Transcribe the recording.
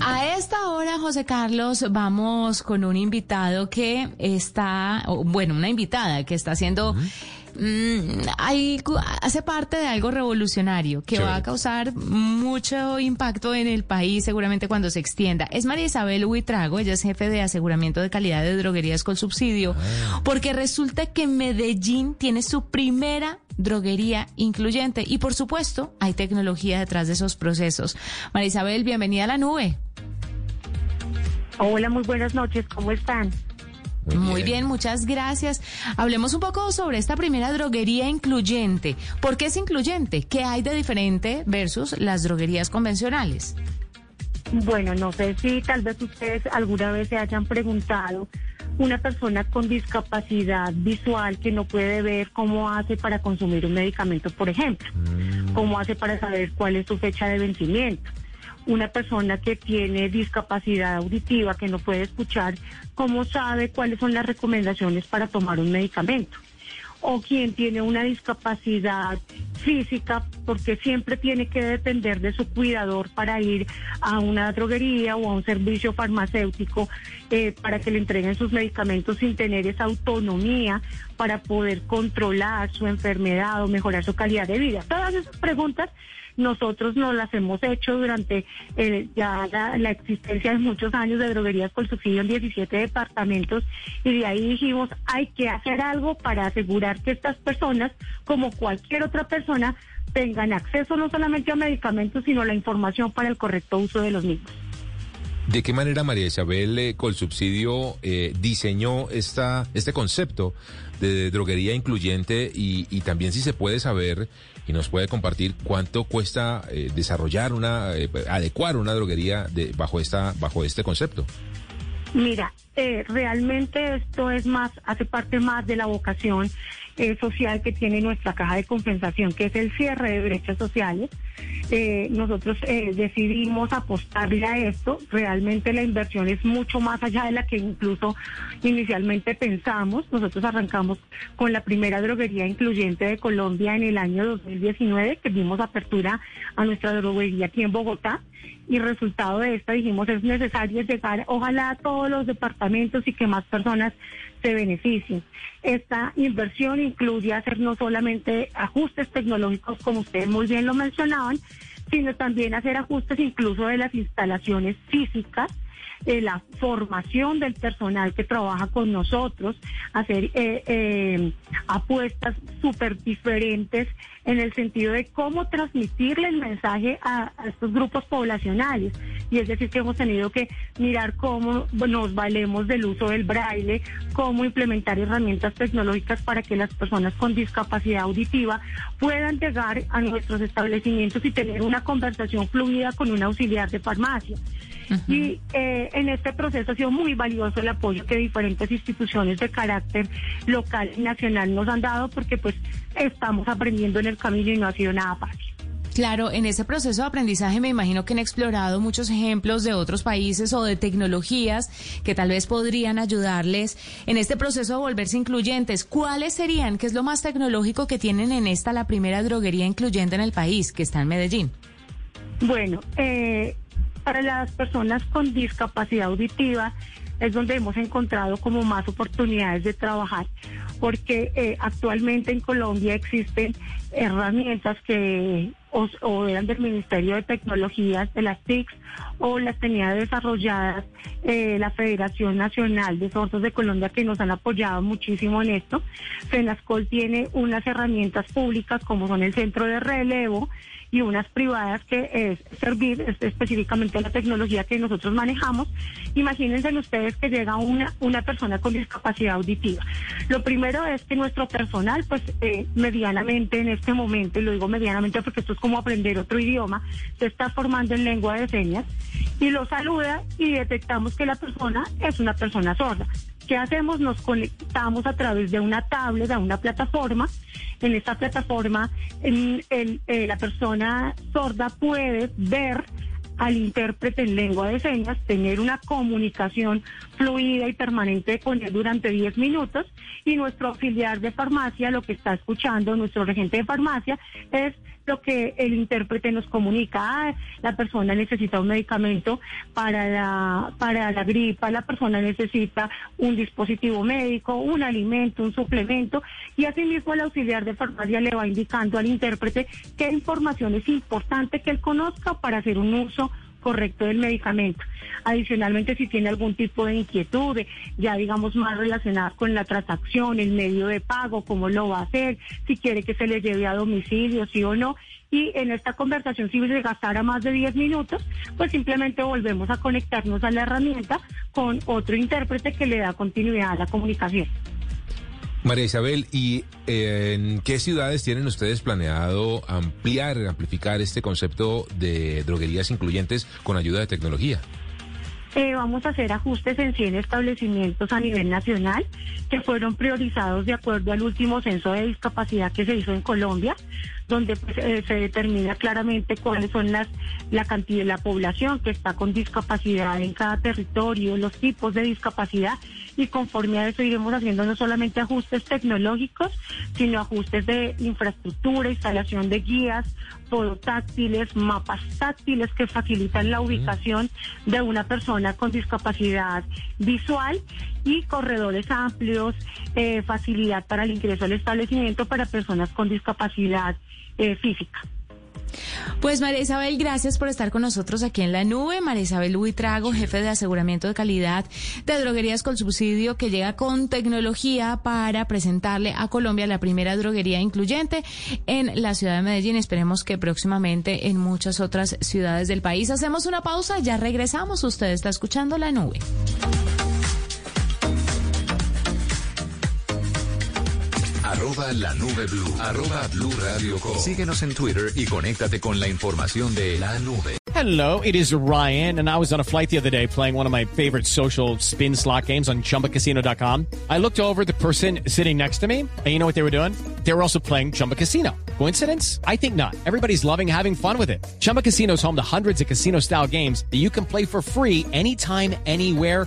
A esta hora, José Carlos, vamos con un invitado que está, bueno, una invitada que está haciendo... Mm, hace parte de algo revolucionario que va a causar mucho impacto en el país seguramente cuando se extienda. Es María Isabel Huitrago, ella es jefe de aseguramiento de calidad de droguerías con subsidio, ah. porque resulta que Medellín tiene su primera droguería incluyente y por supuesto hay tecnología detrás de esos procesos. María Isabel, bienvenida a la nube. Hola, muy buenas noches, ¿cómo están? Muy, bien. muchas gracias. Hablemos un poco sobre esta primera droguería incluyente. ¿Por qué es incluyente? ¿Qué hay de diferente versus las droguerías convencionales? Bueno, no sé si tal vez ustedes alguna vez se hayan preguntado una persona con discapacidad visual que no puede ver cómo hace para consumir un medicamento, por ejemplo, mm. cómo hace para saber cuál es su fecha de vencimiento una persona que tiene discapacidad auditiva, que no puede escuchar, ¿cómo sabe cuáles son las recomendaciones para tomar un medicamento? O quien tiene una discapacidad física, porque siempre tiene que depender de su cuidador para ir a una droguería o a un servicio farmacéutico eh, para que le entreguen sus medicamentos sin tener esa autonomía para poder controlar su enfermedad o mejorar su calidad de vida. Todas esas preguntas nosotros nos las hemos hecho durante eh, ya la, existencia de muchos años de droguerías con subsidio en 17 departamentos y de ahí dijimos hay que hacer algo para asegurar que estas personas, como cualquier otra persona, tengan acceso no solamente a medicamentos, sino la información para el correcto uso de los mismos. ¿De qué manera María Isabel eh, Colsubsidio eh, diseñó esta, este concepto de droguería incluyente y, y, también si se puede saber y nos puede compartir cuánto cuesta eh, desarrollar una, eh, adecuar una droguería de, bajo, esta, bajo este concepto? Mira, eh, realmente esto es más, hace parte más de la vocación eh, social que tiene nuestra caja de compensación, que es el cierre de brechas sociales. Eh, nosotros eh, decidimos apostarle a esto. Realmente la inversión es mucho más allá de la que incluso inicialmente pensamos. Nosotros arrancamos con la primera droguería incluyente de Colombia en el año 2019, que dimos apertura a nuestra droguería aquí en Bogotá. Y resultado de esta dijimos es necesario llegar, ojalá a todos los departamentos y que más personas se beneficien. Esta inversión incluye hacer no solamente ajustes tecnológicos, como ustedes muy bien lo mencionaban, sino también hacer ajustes incluso de las instalaciones físicas eh, la formación del personal que trabaja con nosotros, hacer eh, eh, apuestas súper diferentes en el sentido de cómo transmitirle el mensaje a, estos grupos poblacionales. Y es decir, que hemos tenido que mirar cómo nos valemos del uso del braille, cómo implementar herramientas tecnológicas para que las personas con discapacidad auditiva puedan llegar a nuestros establecimientos y tener una conversación fluida con un auxiliar de farmacia. Y eh, en este proceso ha sido muy valioso el apoyo que diferentes instituciones de carácter local y nacional nos han dado porque pues estamos aprendiendo en el camino y no ha sido nada fácil. Claro, en ese proceso de aprendizaje me imagino que han explorado muchos ejemplos de otros países o de tecnologías que tal vez podrían ayudarles en este proceso a volverse incluyentes. ¿Cuáles serían? ¿Qué es lo más tecnológico que tienen en esta la primera droguería incluyente en el país, que está en Medellín? Bueno, eh, para las personas con discapacidad auditiva es donde hemos encontrado como más oportunidades de trabajar, porque eh, actualmente en Colombia existen herramientas que o, eran del Ministerio de Tecnologías, de las TICs, o las tenía desarrolladas eh, la Federación Nacional de Sordos de Colombia, que nos han apoyado muchísimo en esto. FENASCOL tiene unas herramientas públicas como son el Centro de Relevo, y unas privadas que es servir específicamente a la tecnología que nosotros manejamos. Imagínense ustedes que llega una, una persona con discapacidad auditiva. Lo primero es que nuestro personal, pues eh, medianamente en este momento, y lo digo medianamente porque esto es como aprender otro idioma, se está formando en lengua de señas y lo saluda y detectamos que la persona es una persona sorda. ¿Qué hacemos? Nos conectamos a través de una tablet, a una plataforma. En esta plataforma, eh, la persona sorda puede ver al intérprete en lengua de señas, tener una comunicación fluida y permanente con él durante 10 minutos. Y nuestro auxiliar de farmacia lo que está escuchando, nuestro regente de farmacia, es lo que el intérprete nos comunica, ah, la persona necesita un medicamento para la, para la gripa, la persona necesita un dispositivo médico, un alimento, un suplemento, y asimismo el auxiliar de farmacia le va indicando al intérprete qué información es importante que él conozca para hacer un uso correcto del medicamento. Adicionalmente, si tiene algún tipo de inquietud, ya digamos más relacionada con la transacción, el medio de pago, cómo lo va a hacer, si quiere que se le lleve a domicilio, sí o no. Y en esta conversación, si se gastara más de 10 minutos, pues simplemente volvemos a conectarnos a la herramienta con otro intérprete que le da continuidad a la comunicación. María Isabel, ¿y eh, en qué ciudades tienen ustedes planeado ampliar, amplificar este concepto de droguerías incluyentes con ayuda de tecnología? Eh, vamos a hacer ajustes en 100 establecimientos a nivel nacional que fueron priorizados de acuerdo al último censo de discapacidad que se hizo en Colombia donde pues, eh, se determina claramente cuáles son las la cantidad de la población que está con discapacidad en cada territorio, los tipos de discapacidad y conforme a eso iremos haciendo no solamente ajustes tecnológicos, sino ajustes de infraestructura, instalación de guías, táctiles, mapas táctiles que facilitan la ubicación de una persona con discapacidad visual y corredores amplios, eh, facilidad para el ingreso al establecimiento para personas con discapacidad eh, física. Pues María Isabel, gracias por estar con nosotros aquí en la nube. María Isabel Huitrago, jefe de aseguramiento de calidad de droguerías con subsidio, que llega con tecnología para presentarle a Colombia la primera droguería incluyente en la ciudad de Medellín. Esperemos que próximamente en muchas otras ciudades del país. Hacemos una pausa, ya regresamos. Usted está escuchando la nube. Arroba la nube blue. Arroba blue radio Síguenos en Twitter y conéctate con la información de la nube. Hello, it is Ryan, and I was on a flight the other day playing one of my favorite social spin slot games on chumbacasino.com. I looked over the person sitting next to me, and you know what they were doing? They were also playing Chumba Casino. Coincidence? I think not. Everybody's loving having fun with it. Chumba Casino is home to hundreds of casino style games that you can play for free anytime, anywhere,